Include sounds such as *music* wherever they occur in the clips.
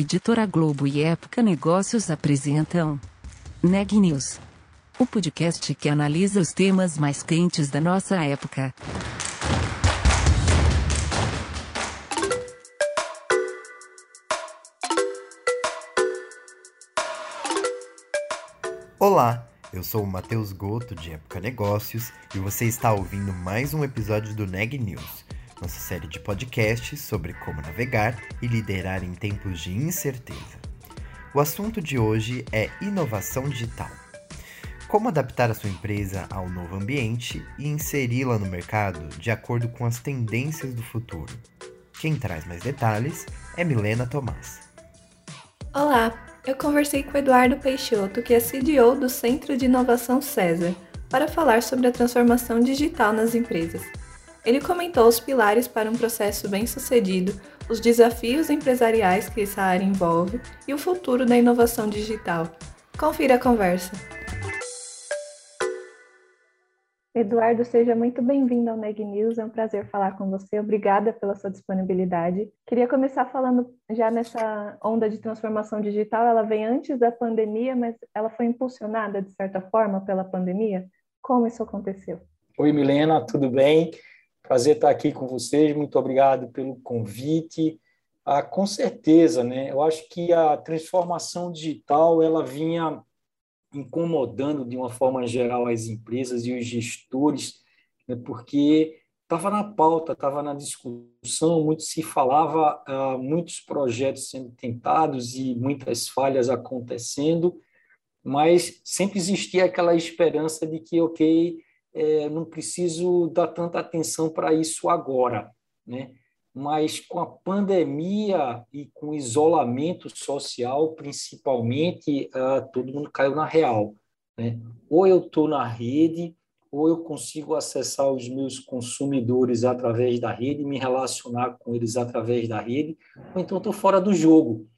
Editora Globo e Época Negócios apresentam Neg News, o podcast que analisa os temas mais quentes da nossa época. Olá, eu sou o Matheus Goto de Época Negócios e você está ouvindo mais um episódio do Neg News nossa série de podcasts sobre como navegar e liderar em tempos de incerteza. O assunto de hoje é inovação digital. Como adaptar a sua empresa ao novo ambiente e inseri-la no mercado de acordo com as tendências do futuro. Quem traz mais detalhes é Milena Tomás. Olá, eu conversei com Eduardo Peixoto, que é CDO do Centro de Inovação César, para falar sobre a transformação digital nas empresas. Ele comentou os pilares para um processo bem-sucedido, os desafios empresariais que essa área envolve e o futuro da inovação digital. Confira a conversa. Eduardo, seja muito bem-vindo ao Neg News. É um prazer falar com você. Obrigada pela sua disponibilidade. Queria começar falando já nessa onda de transformação digital. Ela vem antes da pandemia, mas ela foi impulsionada de certa forma pela pandemia. Como isso aconteceu? Oi, Milena, tudo bem? Prazer estar aqui com vocês. Muito obrigado pelo convite. Ah, com certeza, né? Eu acho que a transformação digital ela vinha incomodando de uma forma geral as empresas e os gestores, né? porque estava na pauta, estava na discussão, muito se falava, ah, muitos projetos sendo tentados e muitas falhas acontecendo, mas sempre existia aquela esperança de que, ok, é, não preciso dar tanta atenção para isso agora, né? Mas com a pandemia e com o isolamento social, principalmente, uh, todo mundo caiu na real, né? Ou eu estou na rede, ou eu consigo acessar os meus consumidores através da rede, me relacionar com eles através da rede, ou então estou fora do jogo.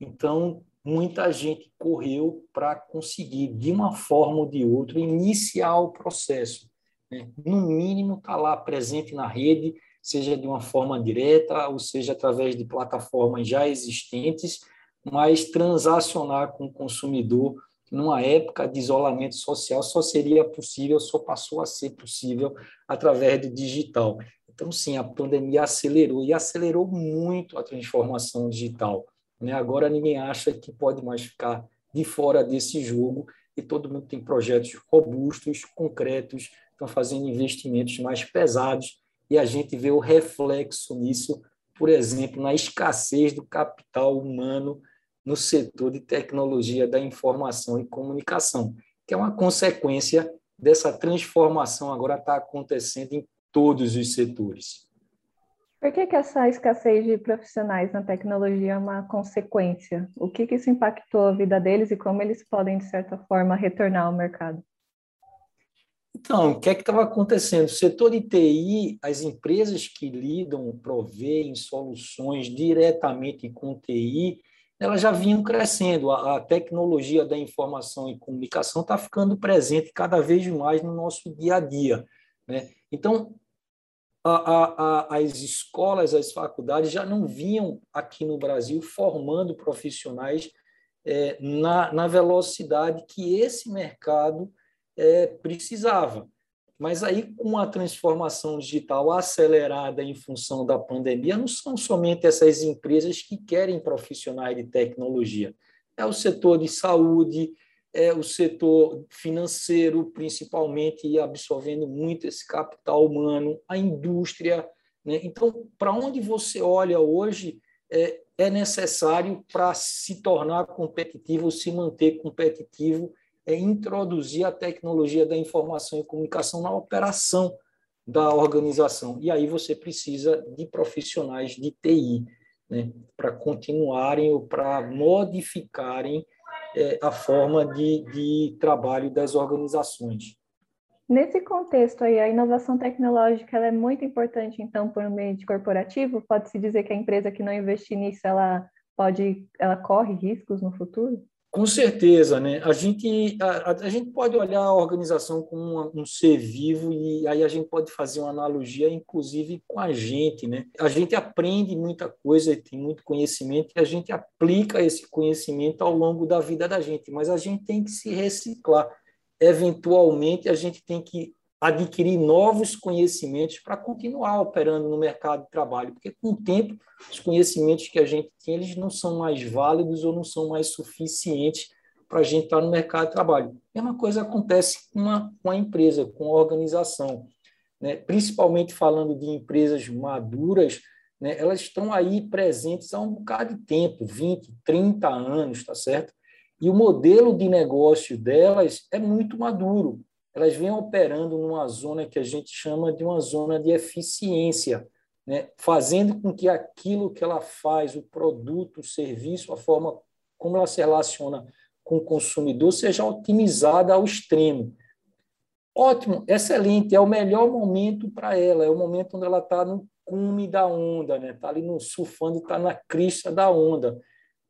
Então, muita gente correu para conseguir, de uma forma ou de outra, iniciar o processo. Né? No mínimo, estar tá lá presente na rede, seja de uma forma direta, ou seja através de plataformas já existentes, mas transacionar com o consumidor numa época de isolamento social só seria possível, só passou a ser possível através do digital. Então, sim, a pandemia acelerou e acelerou muito a transformação digital. Né? Agora ninguém acha que pode mais ficar de fora desse jogo e todo mundo tem projetos robustos, concretos, estão fazendo investimentos mais pesados e a gente vê o reflexo nisso, por exemplo, na escassez do capital humano no setor de tecnologia da informação e comunicação, que é uma consequência dessa transformação agora está acontecendo em todos os setores. Por que, que essa escassez de profissionais na tecnologia é uma consequência? O que, que isso impactou a vida deles e como eles podem, de certa forma, retornar ao mercado? Então, o que é que estava acontecendo? O setor de TI, as empresas que lidam, provêem soluções diretamente com TI, elas já vinham crescendo. A, a tecnologia da informação e comunicação está ficando presente cada vez mais no nosso dia a dia. Né? Então, a, a, as escolas, as faculdades já não vinham aqui no Brasil formando profissionais é, na, na velocidade que esse mercado é, precisava. Mas aí, com a transformação digital acelerada em função da pandemia, não são somente essas empresas que querem profissionais de tecnologia. É o setor de saúde, é o setor financeiro, principalmente, absorvendo muito esse capital humano, a indústria. Né? Então, para onde você olha hoje, é, é necessário para se tornar competitivo, se manter competitivo, é introduzir a tecnologia da informação e comunicação na operação da organização. E aí você precisa de profissionais de TI, né? para continuarem ou para modificarem é, a forma de, de trabalho das organizações. Nesse contexto aí, a inovação tecnológica é muito importante, então, para o ambiente corporativo? Pode-se dizer que a empresa que não investir nisso, ela pode, ela corre riscos no futuro? Com certeza, né? A gente, a, a gente pode olhar a organização como um, ser vivo e aí a gente pode fazer uma analogia, inclusive, com a gente, né? A gente aprende muita coisa, tem muito conhecimento e a gente aplica esse conhecimento ao longo da vida da gente, mas a gente tem que se reciclar. Eventualmente, a gente tem que adquirir novos conhecimentos para continuar operando no mercado de trabalho, porque com o tempo os conhecimentos que a gente tem eles não são mais válidos ou não são mais suficientes para a gente estar no mercado de trabalho. A mesma coisa acontece com uma, com a empresa, com a organização, né? principalmente falando de empresas maduras, né? elas estão aí presentes há um bocado de tempo, 20, 30 anos, tá certo? E o modelo de negócio delas é muito maduro elas vêm operando numa zona que a gente chama de uma zona de eficiência, né? fazendo com que aquilo que ela faz, o produto, o serviço, a forma como ela se relaciona com o consumidor, seja otimizada ao extremo. Ótimo, excelente, é o melhor momento para ela, é o momento onde ela está no cume da onda, está né? Tá ali no surfando, está na crista da onda.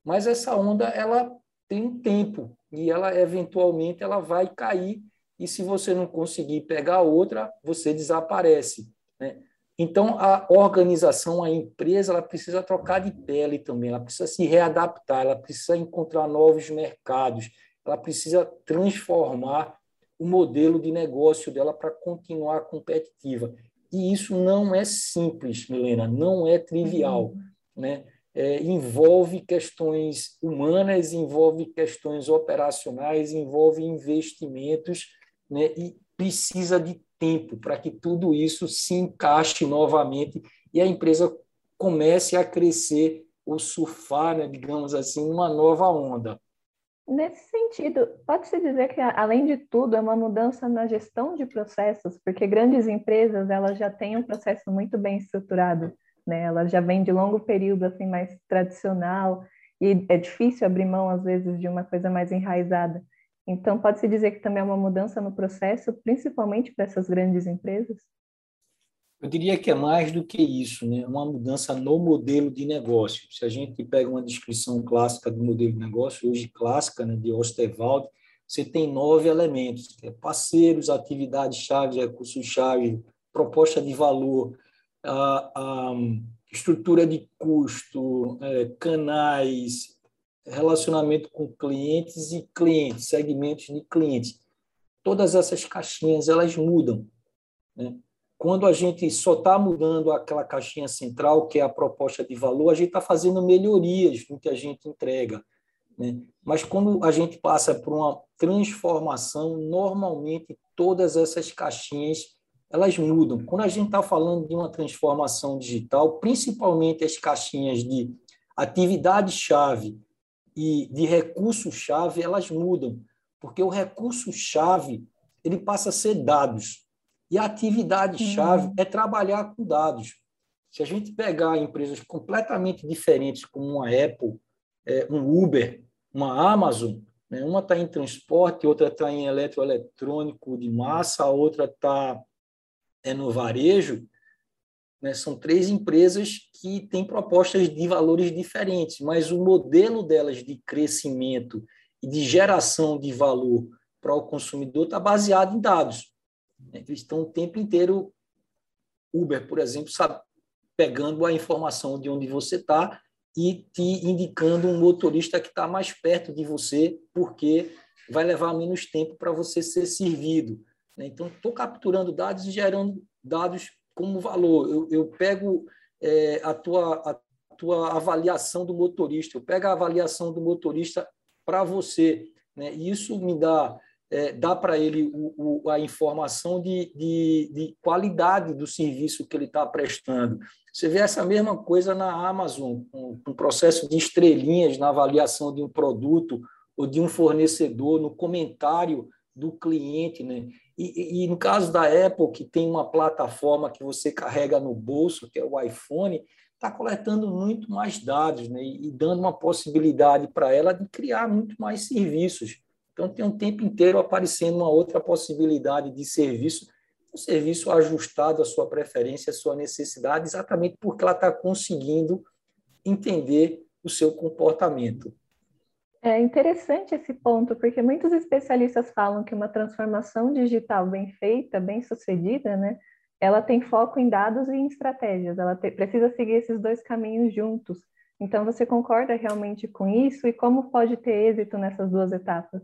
Mas essa onda ela tem um tempo e ela eventualmente ela vai cair e se você não conseguir pegar outra, você desaparece. Né? Então, a organização, a empresa, ela precisa trocar de pele também, ela precisa se readaptar, ela precisa encontrar novos mercados, ela precisa transformar o modelo de negócio dela para continuar competitiva. E isso não é simples, Milena, não é trivial. Uhum. Né? É, envolve questões humanas, envolve questões operacionais, envolve investimentos né, e precisa de tempo para que tudo isso se encaixe novamente e a empresa comece a crescer ou surfar, né, digamos assim, uma nova onda. Nesse sentido, pode-se dizer que, além de tudo, é uma mudança na gestão de processos, porque grandes empresas elas já têm um processo muito bem estruturado, né? Já vêm de longo período assim mais tradicional e é difícil abrir mão às vezes de uma coisa mais enraizada. Então, pode-se dizer que também é uma mudança no processo, principalmente para essas grandes empresas? Eu diria que é mais do que isso, né? uma mudança no modelo de negócio. Se a gente pega uma descrição clássica do modelo de negócio, hoje clássica, né, de Osterwald, você tem nove elementos, é parceiros, atividades-chave, recursos-chave, proposta de valor, a, a estrutura de custo, é, canais, relacionamento com clientes e clientes, segmentos de clientes. Todas essas caixinhas elas mudam. Né? Quando a gente só está mudando aquela caixinha central, que é a proposta de valor, a gente está fazendo melhorias no que a gente entrega. Né? Mas quando a gente passa por uma transformação, normalmente todas essas caixinhas elas mudam. Quando a gente está falando de uma transformação digital, principalmente as caixinhas de atividade-chave e de recurso-chave, elas mudam, porque o recurso-chave ele passa a ser dados. E a atividade-chave uhum. é trabalhar com dados. Se a gente pegar empresas completamente diferentes, como uma Apple, é, um Uber, uma Amazon, né? uma está em transporte, outra está em eletroeletrônico de massa, a outra está é, no varejo, né? São três empresas que têm propostas de valores diferentes, mas o modelo delas de crescimento e de geração de valor para o consumidor está baseado em dados. Né? Eles estão o tempo inteiro, Uber, por exemplo, sabe, pegando a informação de onde você está e te indicando um motorista que está mais perto de você, porque vai levar menos tempo para você ser servido. Né? Então, estou capturando dados e gerando dados como valor. Eu, eu pego é, a, tua, a tua avaliação do motorista, eu pego a avaliação do motorista para você. Né? E isso me dá, é, dá para ele o, o, a informação de, de, de, qualidade do serviço que ele está prestando. Você vê essa mesma coisa na Amazon, com um processo de estrelinhas na avaliação de um produto ou de um fornecedor, no comentário do cliente, né? E, e, no caso da Apple, que tem uma plataforma que você carrega no bolso, que é o iPhone, está coletando muito mais dados né? e, e dando uma possibilidade para ela de criar muito mais serviços. Então, tem um tempo inteiro aparecendo uma outra possibilidade de serviço, um serviço ajustado à sua preferência, à sua necessidade, exatamente porque ela está conseguindo entender o seu comportamento. É interessante esse ponto, porque muitos especialistas falam que uma transformação digital bem feita, bem sucedida, né, ela tem foco em dados e em estratégias, ela te, precisa seguir esses dois caminhos juntos. Então, você concorda realmente com isso e como pode ter êxito nessas duas etapas?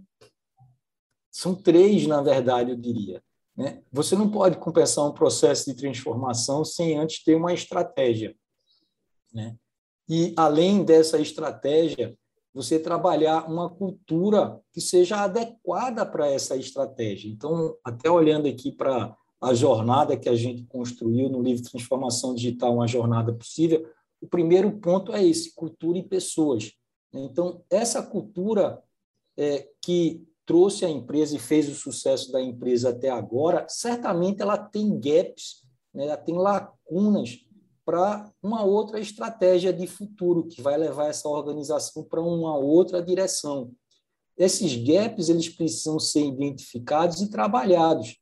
São três, na verdade, eu diria. Né? Você não pode começar um processo de transformação sem antes ter uma estratégia. Né? E, além dessa estratégia, você trabalhar uma cultura que seja adequada para essa estratégia. Então, até olhando aqui para a jornada que a gente construiu no livro Transformação Digital, uma jornada possível, o primeiro ponto é esse, cultura e pessoas. Então, essa cultura é, que trouxe a empresa e fez o sucesso da empresa até agora, certamente ela tem gaps, né, ela tem lacunas para uma outra estratégia de futuro que vai levar essa organização para uma outra direção. Esses gaps eles precisam ser identificados e trabalhados,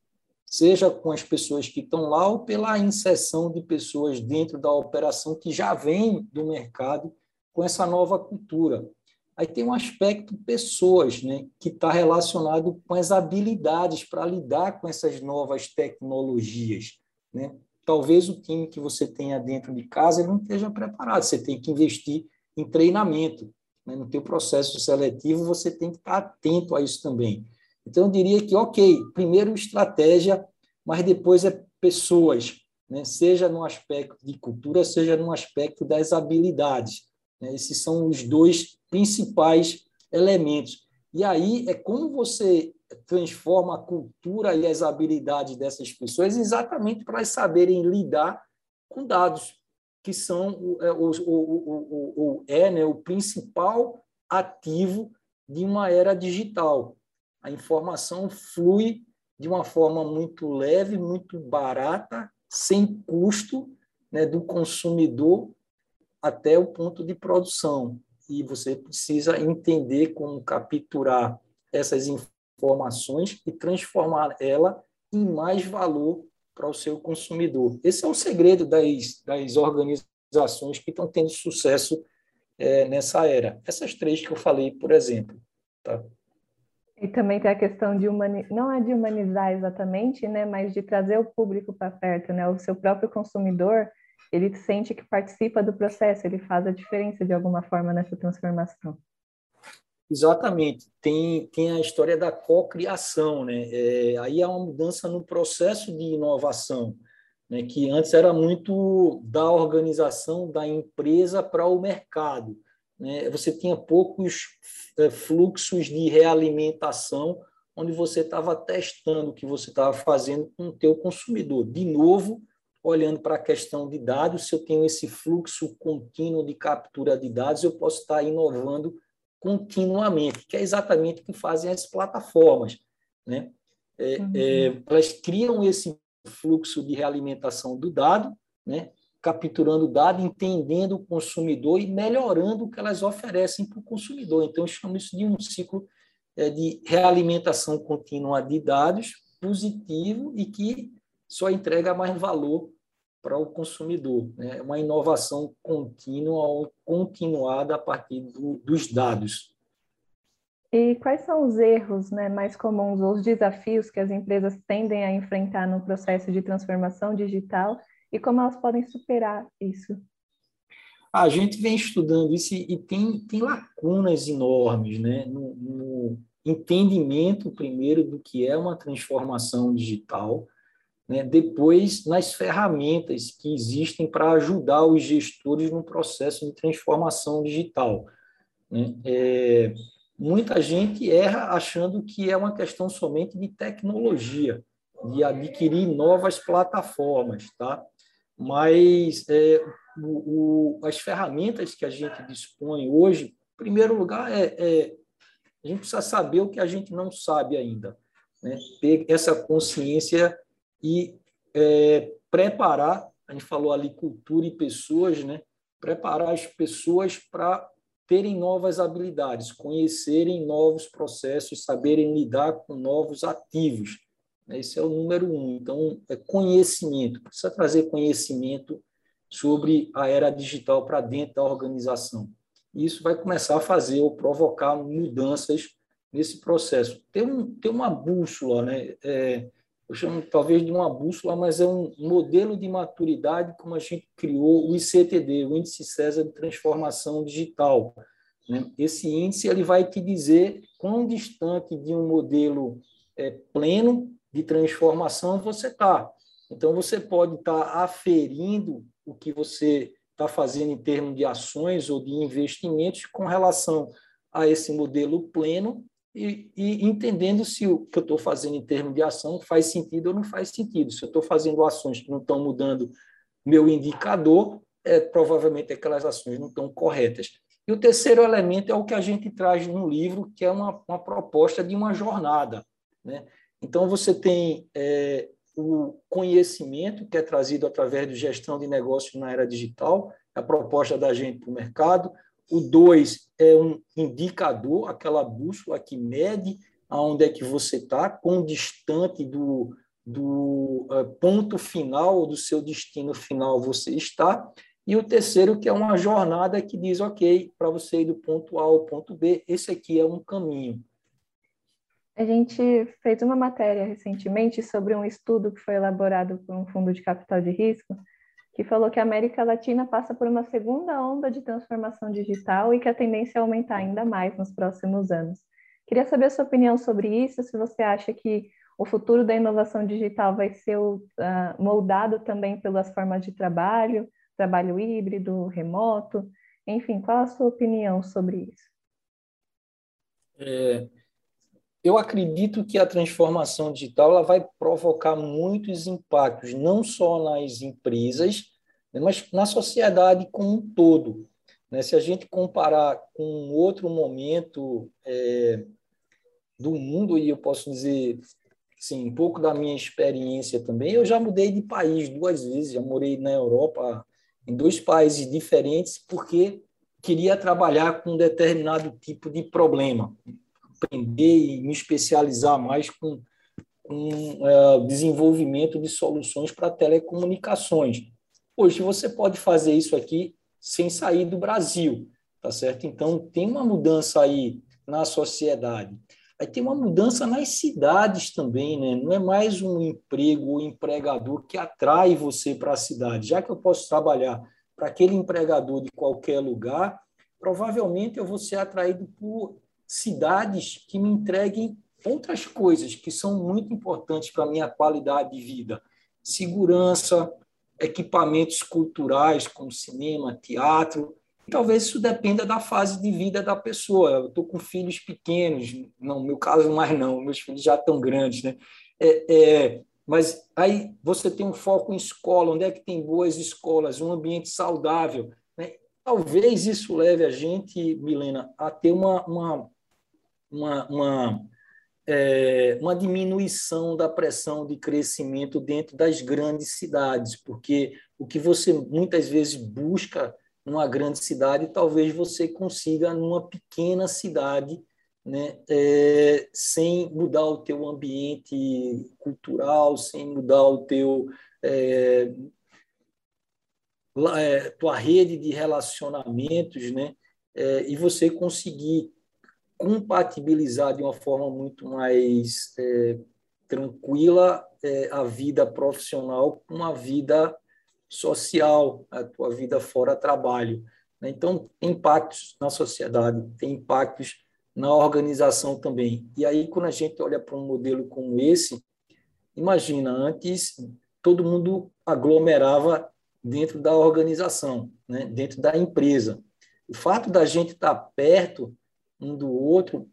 seja com as pessoas que estão lá ou pela inserção de pessoas dentro da operação que já vêm do mercado com essa nova cultura. Aí tem um aspecto pessoas, né, que está relacionado com as habilidades para lidar com essas novas tecnologias, né? Talvez o time que você tenha dentro de casa não esteja preparado. Você tem que investir em treinamento. Né? No teu processo seletivo, você tem que estar atento a isso também. Então, eu diria que, ok, primeiro estratégia, mas depois é pessoas, né? seja no aspecto de cultura, seja no aspecto das habilidades. Né? Esses são os dois principais elementos. E aí é como você transforma a cultura e as habilidades dessas pessoas exatamente para saberem lidar com dados, que são o, é, o, o, o, é né, o principal ativo de uma era digital. A informação flui de uma forma muito leve, muito barata, sem custo né, do consumidor até o ponto de produção. E você precisa entender como capturar essas informações informações e transformar ela em mais valor para o seu consumidor. Esse é o segredo das, das organizações que estão tendo sucesso é, nessa era. Essas três que eu falei, por exemplo. Tá? E também tem a questão de humanizar, não é de humanizar exatamente, né, mas de trazer o público para perto, né, o seu próprio consumidor, ele sente que participa do processo, ele faz a diferença de alguma forma nessa transformação. Exatamente. Tem, tem a história da cocriação, né? É, aí há uma mudança no processo de inovação, né? que antes era muito da organização da empresa para o mercado. Né? Você tinha poucos é, fluxos de realimentação onde você estava testando o que você estava fazendo com o teu consumidor. De novo, olhando para a questão de dados, se eu tenho esse fluxo contínuo de captura de dados, eu posso estar inovando continuamente, que é exatamente o que fazem as plataformas. Né? É, uhum. é, elas criam esse fluxo de realimentação do dado, né? capturando o dado, entendendo o consumidor e melhorando o que elas oferecem para o consumidor. Então, eu chamo isso de um ciclo é, de realimentação contínua de dados positivo e que só entrega mais valor para o consumidor. Né? Uma inovação contínua ou continuada a partir do, dos dados. E quais são os erros né, mais comuns ou os desafios que as empresas tendem a enfrentar no processo de transformação digital e como elas podem superar isso? A gente vem estudando isso e tem, tem lacunas enormes né, no, no entendimento, primeiro, do que é uma transformação digital, né? depois nas ferramentas que existem para ajudar os gestores no processo de transformação digital. Né? É, muita gente erra achando que é uma questão somente de tecnologia, de adquirir novas plataformas, tá? Mas é, o, o, as ferramentas que a gente dispõe hoje, em primeiro lugar, é, é, a gente precisa saber o que a gente não sabe ainda, né? Ter essa consciência e é, preparar, a gente falou ali cultura e pessoas, né? preparar as pessoas para terem novas habilidades, conhecerem novos processos, saberem lidar com novos ativos. Esse é o número um. Então, é conhecimento. Precisa trazer conhecimento sobre a era digital para dentro da organização. isso vai começar a fazer ou provocar mudanças nesse processo. Tem, um, tem uma bússola, né? É, eu chamo talvez de uma bússola, mas é um modelo de maturidade como a gente criou o ICTD, o Índice César de Transformação Digital. Né? Esse índice ele vai te dizer quão distante de um modelo é, pleno de transformação você está. Então, você pode estar tá aferindo o que você está fazendo em termos de ações ou de investimentos com relação a esse modelo pleno e, e entendendo se o que eu estou fazendo em termos de ação faz sentido ou não faz sentido. Se eu estou fazendo ações que não estão mudando meu indicador, é, provavelmente aquelas ações não estão corretas. E o terceiro elemento é o que a gente traz no livro, que é uma, uma proposta de uma jornada. Né? Então, você tem é, o conhecimento que é trazido através de gestão de negócios na era digital, a proposta da gente para o mercado, o 2 é um indicador, aquela bússola que mede aonde é que você está, quão distante do, do uh, ponto final, ou do seu destino final você está. E o terceiro, que é uma jornada que diz, ok, para você ir do ponto A ao ponto B, esse aqui é um caminho. A gente fez uma matéria recentemente sobre um estudo que foi elaborado por um fundo de capital de risco, que falou que a América Latina passa por uma segunda onda de transformação digital e que a tendência é aumentar ainda mais nos próximos anos. Queria saber a sua opinião sobre isso, se você acha que o futuro da inovação digital vai ser uh, moldado também pelas formas de trabalho, trabalho híbrido, remoto, enfim, qual a sua opinião sobre isso? É, eu acredito que a transformação digital ela vai provocar muitos impactos, não só nas empresas, né, mas na sociedade como um todo. Né? Se a gente comparar com outro momento é, do mundo, e eu posso dizer sim, um pouco da minha experiência também, eu já mudei de país duas vezes, já morei na Europa, em dois países diferentes, porque queria trabalhar com um determinado tipo de problema aprender e me especializar mais com, com é, desenvolvimento de soluções para telecomunicações. Hoje você pode fazer isso aqui sem sair do Brasil, tá certo? Então tem uma mudança aí na sociedade. Aí tem uma mudança nas cidades também, né? Não é mais um emprego ou empregador que atrai você para a cidade. Já que eu posso trabalhar para aquele empregador de qualquer lugar, provavelmente eu vou ser atraído por cidades que me entreguem outras coisas que são muito importantes para a minha qualidade de vida. Segurança, equipamentos culturais como cinema, teatro. Talvez isso dependa da fase de vida da pessoa. Eu estou com filhos pequenos, não, no meu caso mais não, meus filhos já estão grandes, né? É, é, mas aí você tem um foco em escola, onde é que tem boas escolas, um ambiente saudável. Né? Talvez isso leve a gente, Milena, a ter uma, uma uma, uma, é, uma diminuição da pressão de crescimento dentro das grandes cidades, porque o que você muitas vezes busca numa grande cidade, talvez você consiga numa pequena cidade, né, é, sem mudar o teu ambiente cultural, sem mudar o teu é, é tua rede de relacionamentos, né, é, e você conseguir compatibilizar de uma forma muito mais é, tranquila é, a vida profissional com a vida social, a tua vida fora trabalho. Né? Então, tem impactos na sociedade, tem impactos na organização também. E aí, quando a gente olha para um modelo como esse, imagina, antes todo mundo aglomerava dentro da organização, né? dentro da empresa. O fato da gente estar perto um do outro,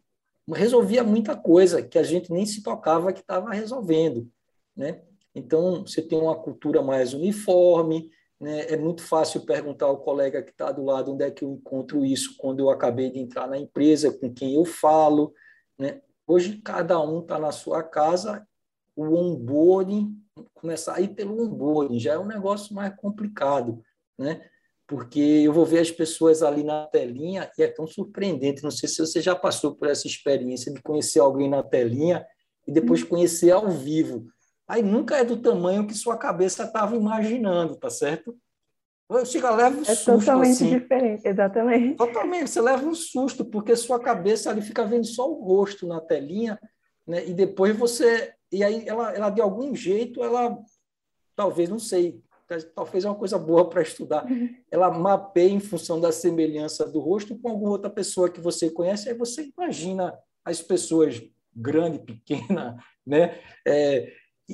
resolvia muita coisa que a gente nem se tocava que estava resolvendo, né? Então, você tem uma cultura mais uniforme, né? é muito fácil perguntar ao colega que está do lado onde é que eu encontro isso quando eu acabei de entrar na empresa, com quem eu falo. Né? Hoje, cada um está na sua casa, o onboarding, começar a ir pelo onboarding, já é um negócio mais complicado. Né? Porque eu vou ver as pessoas ali na telinha e é tão surpreendente. Não sei se você já passou por essa experiência de conhecer alguém na telinha e depois uhum. conhecer ao vivo. Aí nunca é do tamanho que sua cabeça estava imaginando, tá certo? Chega, leva um é susto. totalmente assim. diferente, exatamente. Totalmente, você leva um susto, porque sua cabeça ali fica vendo só o rosto na telinha, né? E depois você. E aí ela, ela de algum jeito, ela talvez, não sei, talvez é uma coisa boa para estudar. Uhum. Ela mapeia em função da semelhança do rosto com alguma outra pessoa que você conhece, aí você imagina as pessoas grande, pequena, *laughs* né? É,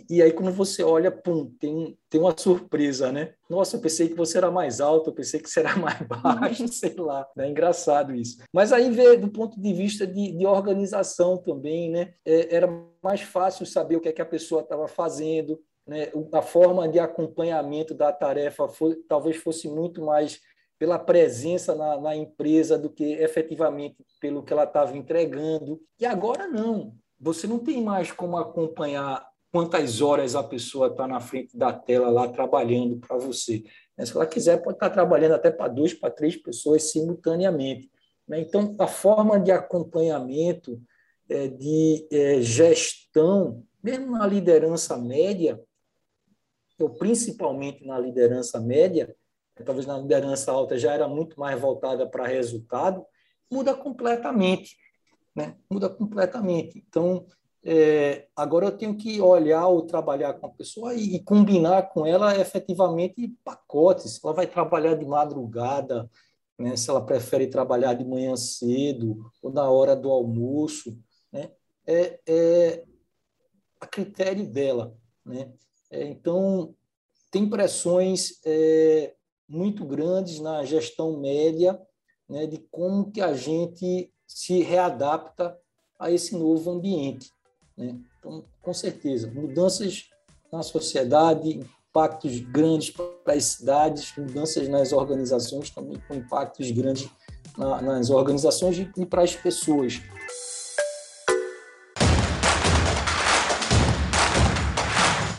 e aí, quando você olha, pum, tem, tem uma surpresa, né? Nossa, eu pensei que você era mais alto, eu pensei que você era *laughs* mais baixo, sei lá. É engraçado isso. Mas aí vê do ponto de vista de, de organização também, né? É, era mais fácil saber o que, é que a pessoa estava fazendo, né? A forma de acompanhamento da tarefa foi, talvez fosse muito mais pela presença na, na empresa do que efetivamente pelo que ela estava entregando. E agora não. Você não tem mais como acompanhar quantas horas a pessoa está na frente da tela lá trabalhando para você. Né? Se ela quiser, pode estar tá trabalhando até para duas, para três pessoas simultaneamente. Né? Então, a forma de acompanhamento, é, de é, gestão, mesmo na liderança média, ou principalmente na liderança média, talvez na liderança alta já era muito mais voltada para resultado, muda completamente. Né? Muda completamente. Então, é, agora eu tenho que olhar ou trabalhar com a pessoa e, e, combinar com ela efetivamente pacotes. Ela vai trabalhar de madrugada, né? se ela prefere trabalhar de manhã cedo ou na hora do almoço. Né? É, é a critério dela. Né? É, então, tem pressões é, muito grandes na gestão média né, de como que a gente se readapta a esse novo ambiente. Né? Então, com certeza, mudanças na sociedade, impactos grandes para as cidades, mudanças nas organizações também com impactos grandes na, nas organizações e para as pessoas.